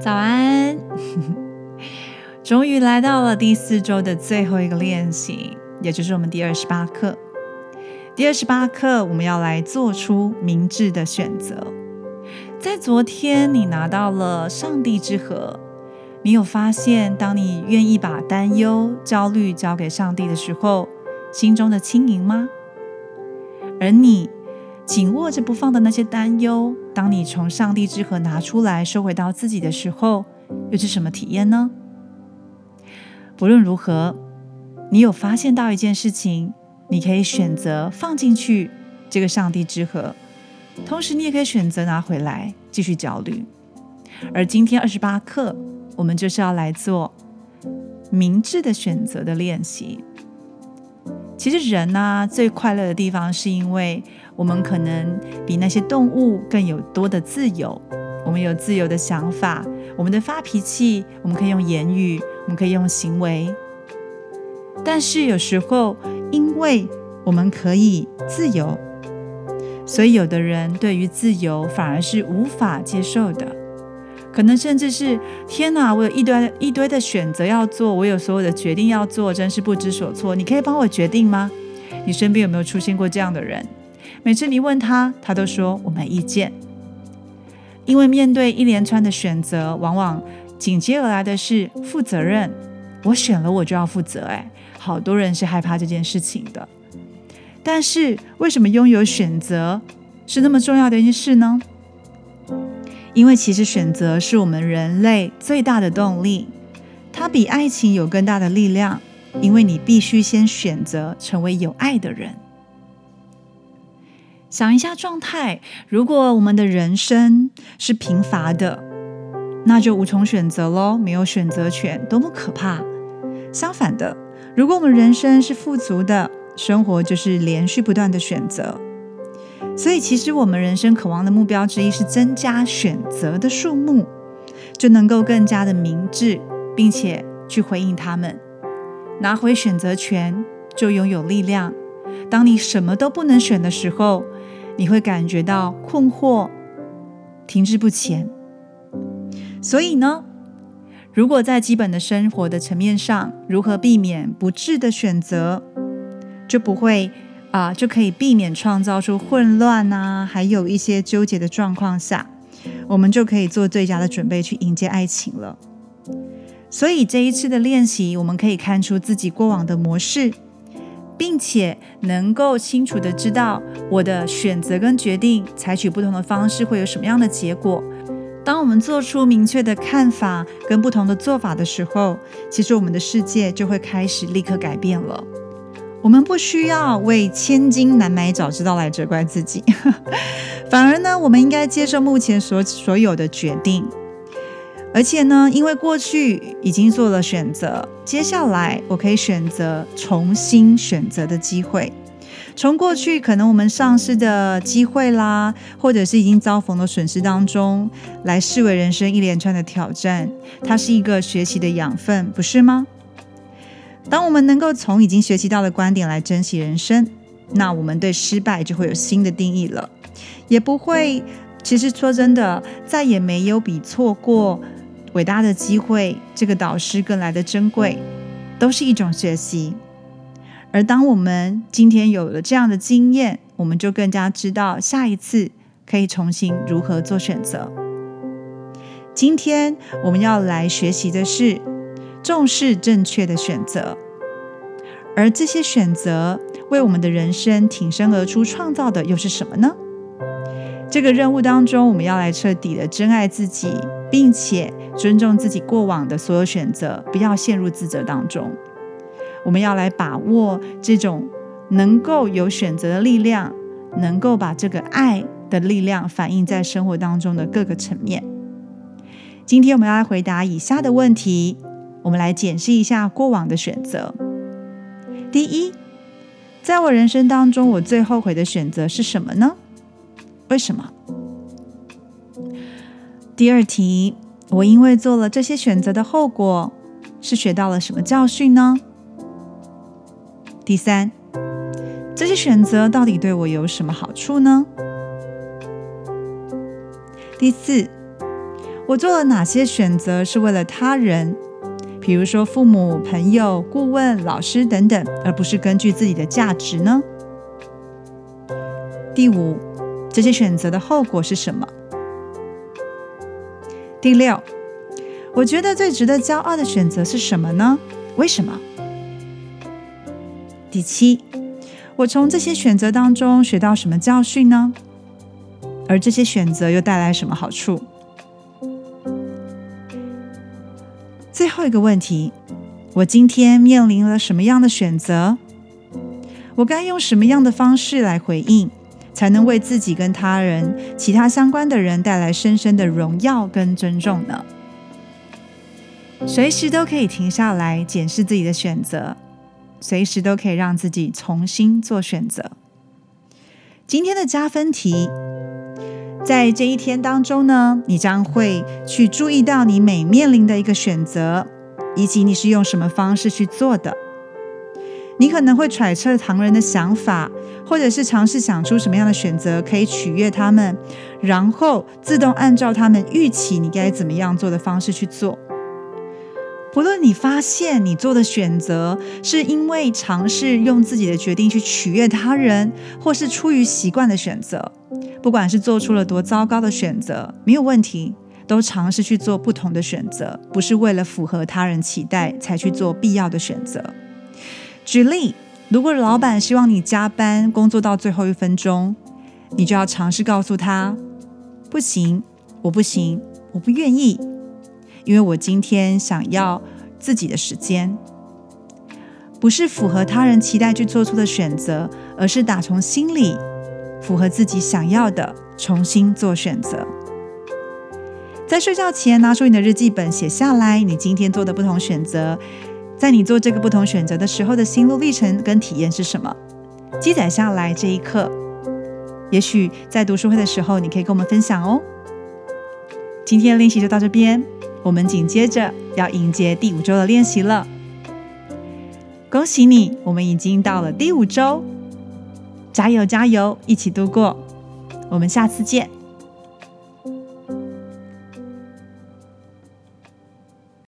早安！终于来到了第四周的最后一个练习，也就是我们第二十八课。第二十八课，我们要来做出明智的选择。在昨天，你拿到了上帝之河，你有发现，当你愿意把担忧、焦虑交给上帝的时候，心中的轻盈吗？而你。紧握着不放的那些担忧，当你从上帝之盒拿出来收回到自己的时候，又是什么体验呢？不论如何，你有发现到一件事情，你可以选择放进去这个上帝之盒，同时你也可以选择拿回来继续焦虑。而今天二十八课，我们就是要来做明智的选择的练习。其实人呢，最快乐的地方是因为。我们可能比那些动物更有多的自由，我们有自由的想法，我们的发脾气，我们可以用言语，我们可以用行为。但是有时候，因为我们可以自由，所以有的人对于自由反而是无法接受的，可能甚至是天哪，我有一堆一堆的选择要做，我有所有的决定要做，真是不知所措。你可以帮我决定吗？你身边有没有出现过这样的人？每次你问他，他都说我没意见。因为面对一连串的选择，往往紧接而来的是负责任。我选了，我就要负责。哎，好多人是害怕这件事情的。但是，为什么拥有选择是那么重要的一件事呢？因为其实选择是我们人类最大的动力，它比爱情有更大的力量。因为你必须先选择成为有爱的人。想一下状态，如果我们的人生是贫乏的，那就无从选择喽，没有选择权，多么可怕！相反的，如果我们人生是富足的，生活就是连续不断的选择。所以，其实我们人生渴望的目标之一是增加选择的数目，就能够更加的明智，并且去回应他们，拿回选择权，就拥有力量。当你什么都不能选的时候，你会感觉到困惑、停滞不前。所以呢，如果在基本的生活的层面上，如何避免不智的选择，就不会啊，就可以避免创造出混乱啊，还有一些纠结的状况下，我们就可以做最佳的准备去迎接爱情了。所以这一次的练习，我们可以看出自己过往的模式。并且能够清楚的知道我的选择跟决定，采取不同的方式会有什么样的结果。当我们做出明确的看法跟不同的做法的时候，其实我们的世界就会开始立刻改变了。我们不需要为千金难买早知道来责怪自己，反而呢，我们应该接受目前所所有的决定。而且呢，因为过去已经做了选择，接下来我可以选择重新选择的机会。从过去可能我们丧失的机会啦，或者是已经遭逢的损失当中，来视为人生一连串的挑战，它是一个学习的养分，不是吗？当我们能够从已经学习到的观点来珍惜人生，那我们对失败就会有新的定义了，也不会。其实说真的，再也没有比错过。伟大的机会，这个导师更来的珍贵，都是一种学习。而当我们今天有了这样的经验，我们就更加知道下一次可以重新如何做选择。今天我们要来学习的是重视正确的选择，而这些选择为我们的人生挺身而出创造的又是什么呢？这个任务当中，我们要来彻底的真爱自己，并且。尊重自己过往的所有选择，不要陷入自责当中。我们要来把握这种能够有选择的力量，能够把这个爱的力量反映在生活当中的各个层面。今天我们要来回答以下的问题，我们来检视一下过往的选择。第一，在我人生当中，我最后悔的选择是什么呢？为什么？第二题。我因为做了这些选择的后果，是学到了什么教训呢？第三，这些选择到底对我有什么好处呢？第四，我做了哪些选择是为了他人，比如说父母、朋友、顾问、老师等等，而不是根据自己的价值呢？第五，这些选择的后果是什么？第六，我觉得最值得骄傲的选择是什么呢？为什么？第七，我从这些选择当中学到什么教训呢？而这些选择又带来什么好处？最后一个问题，我今天面临了什么样的选择？我该用什么样的方式来回应，才能为自己跟他人、其他相关的人带来深深的荣耀跟尊重呢？随时都可以停下来检视自己的选择，随时都可以让自己重新做选择。今天的加分题。在这一天当中呢，你将会去注意到你每面临的一个选择，以及你是用什么方式去做的。你可能会揣测旁人的想法，或者是尝试想出什么样的选择可以取悦他们，然后自动按照他们预期你该怎么样做的方式去做。不论你发现你做的选择是因为尝试用自己的决定去取悦他人，或是出于习惯的选择。不管是做出了多糟糕的选择，没有问题，都尝试去做不同的选择，不是为了符合他人期待才去做必要的选择。举例，如果老板希望你加班工作到最后一分钟，你就要尝试告诉他：不行，我不行，我不愿意，因为我今天想要自己的时间。不是符合他人期待去做出的选择，而是打从心里。符合自己想要的，重新做选择。在睡觉前拿出你的日记本，写下来你今天做的不同选择，在你做这个不同选择的时候的心路历程跟体验是什么？记载下来这一刻，也许在读书会的时候，你可以跟我们分享哦。今天的练习就到这边，我们紧接着要迎接第五周的练习了。恭喜你，我们已经到了第五周。加油，加油，一起度过。我们下次见。